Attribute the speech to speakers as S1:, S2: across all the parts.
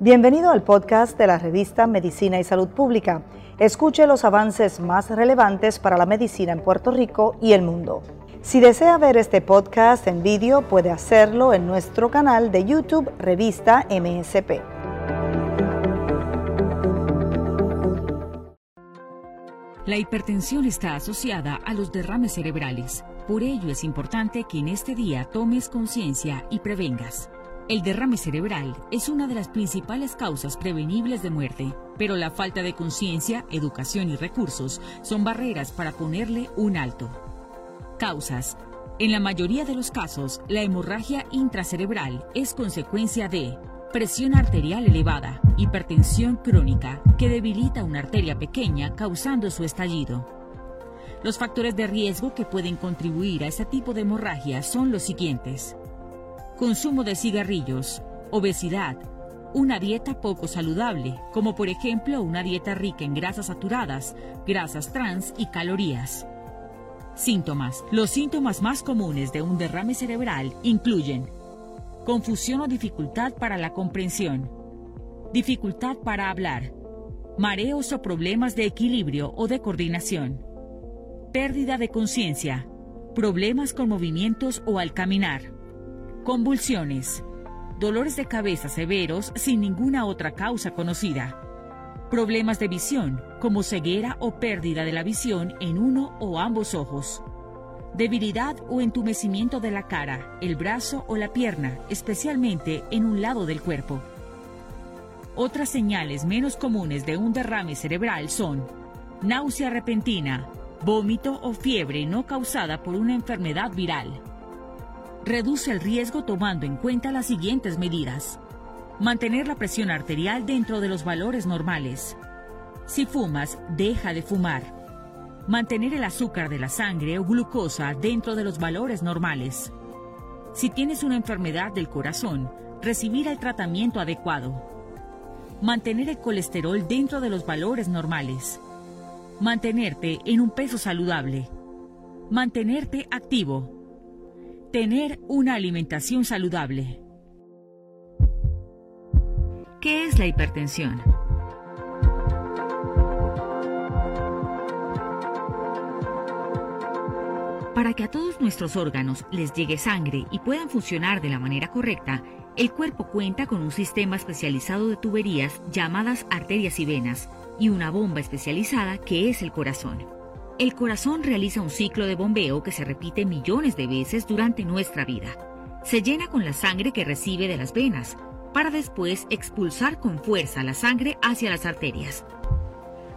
S1: Bienvenido al podcast de la revista Medicina y Salud Pública. Escuche los avances más relevantes para la medicina en Puerto Rico y el mundo. Si desea ver este podcast en vídeo, puede hacerlo en nuestro canal de YouTube Revista MSP.
S2: La hipertensión está asociada a los derrames cerebrales. Por ello es importante que en este día tomes conciencia y prevengas. El derrame cerebral es una de las principales causas prevenibles de muerte, pero la falta de conciencia, educación y recursos son barreras para ponerle un alto. Causas. En la mayoría de los casos, la hemorragia intracerebral es consecuencia de presión arterial elevada, hipertensión crónica, que debilita una arteria pequeña causando su estallido. Los factores de riesgo que pueden contribuir a este tipo de hemorragia son los siguientes consumo de cigarrillos, obesidad, una dieta poco saludable, como por ejemplo una dieta rica en grasas saturadas, grasas trans y calorías. Síntomas. Los síntomas más comunes de un derrame cerebral incluyen confusión o dificultad para la comprensión, dificultad para hablar, mareos o problemas de equilibrio o de coordinación, pérdida de conciencia, problemas con movimientos o al caminar, Convulsiones. Dolores de cabeza severos sin ninguna otra causa conocida. Problemas de visión, como ceguera o pérdida de la visión en uno o ambos ojos. Debilidad o entumecimiento de la cara, el brazo o la pierna, especialmente en un lado del cuerpo. Otras señales menos comunes de un derrame cerebral son náusea repentina, vómito o fiebre no causada por una enfermedad viral, reduce el riesgo tomando en cuenta las siguientes medidas. Mantener la presión arterial dentro de los valores normales. Si fumas, deja de fumar. Mantener el azúcar de la sangre o glucosa dentro de los valores normales. Si tienes una enfermedad del corazón, recibir el tratamiento adecuado. Mantener el colesterol dentro de los valores normales. Mantenerte en un peso saludable. Mantenerte activo Tener una alimentación saludable. ¿Qué es la hipertensión? Para que a todos nuestros órganos les llegue sangre y puedan funcionar de la manera correcta, el cuerpo cuenta con un sistema especializado de tuberías llamadas arterias y venas y una bomba especializada que es el corazón. El corazón realiza un ciclo de bombeo que se repite millones de veces durante nuestra vida. Se llena con la sangre que recibe de las venas, para después expulsar con fuerza la sangre hacia las arterias.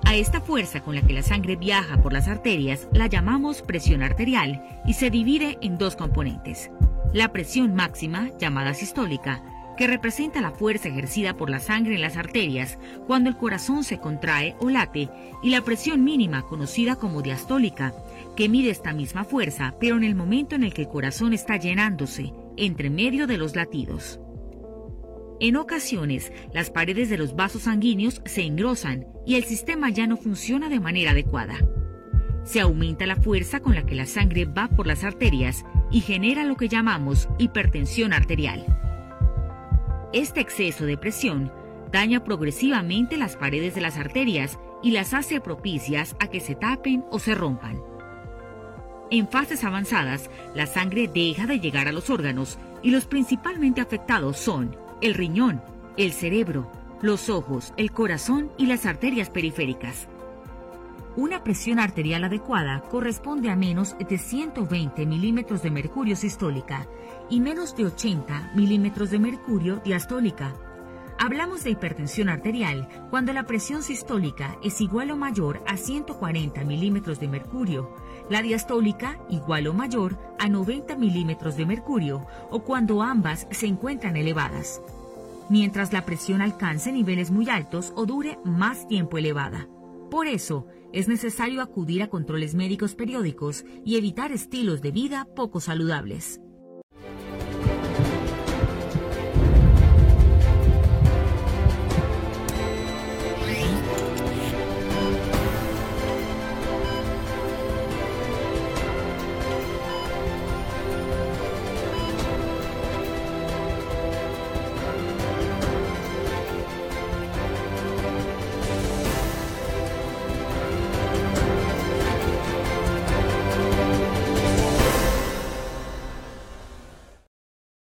S2: A esta fuerza con la que la sangre viaja por las arterias la llamamos presión arterial y se divide en dos componentes. La presión máxima, llamada sistólica, que representa la fuerza ejercida por la sangre en las arterias cuando el corazón se contrae o late, y la presión mínima, conocida como diastólica, que mide esta misma fuerza, pero en el momento en el que el corazón está llenándose, entre medio de los latidos. En ocasiones, las paredes de los vasos sanguíneos se engrosan y el sistema ya no funciona de manera adecuada. Se aumenta la fuerza con la que la sangre va por las arterias y genera lo que llamamos hipertensión arterial. Este exceso de presión daña progresivamente las paredes de las arterias y las hace propicias a que se tapen o se rompan. En fases avanzadas, la sangre deja de llegar a los órganos y los principalmente afectados son el riñón, el cerebro, los ojos, el corazón y las arterias periféricas. Una presión arterial adecuada corresponde a menos de 120 milímetros de mercurio sistólica y menos de 80 milímetros de mercurio diastólica. Hablamos de hipertensión arterial cuando la presión sistólica es igual o mayor a 140 milímetros de mercurio, la diastólica igual o mayor a 90 milímetros de mercurio o cuando ambas se encuentran elevadas, mientras la presión alcance niveles muy altos o dure más tiempo elevada. Por eso, es necesario acudir a controles médicos periódicos y evitar estilos de vida poco saludables.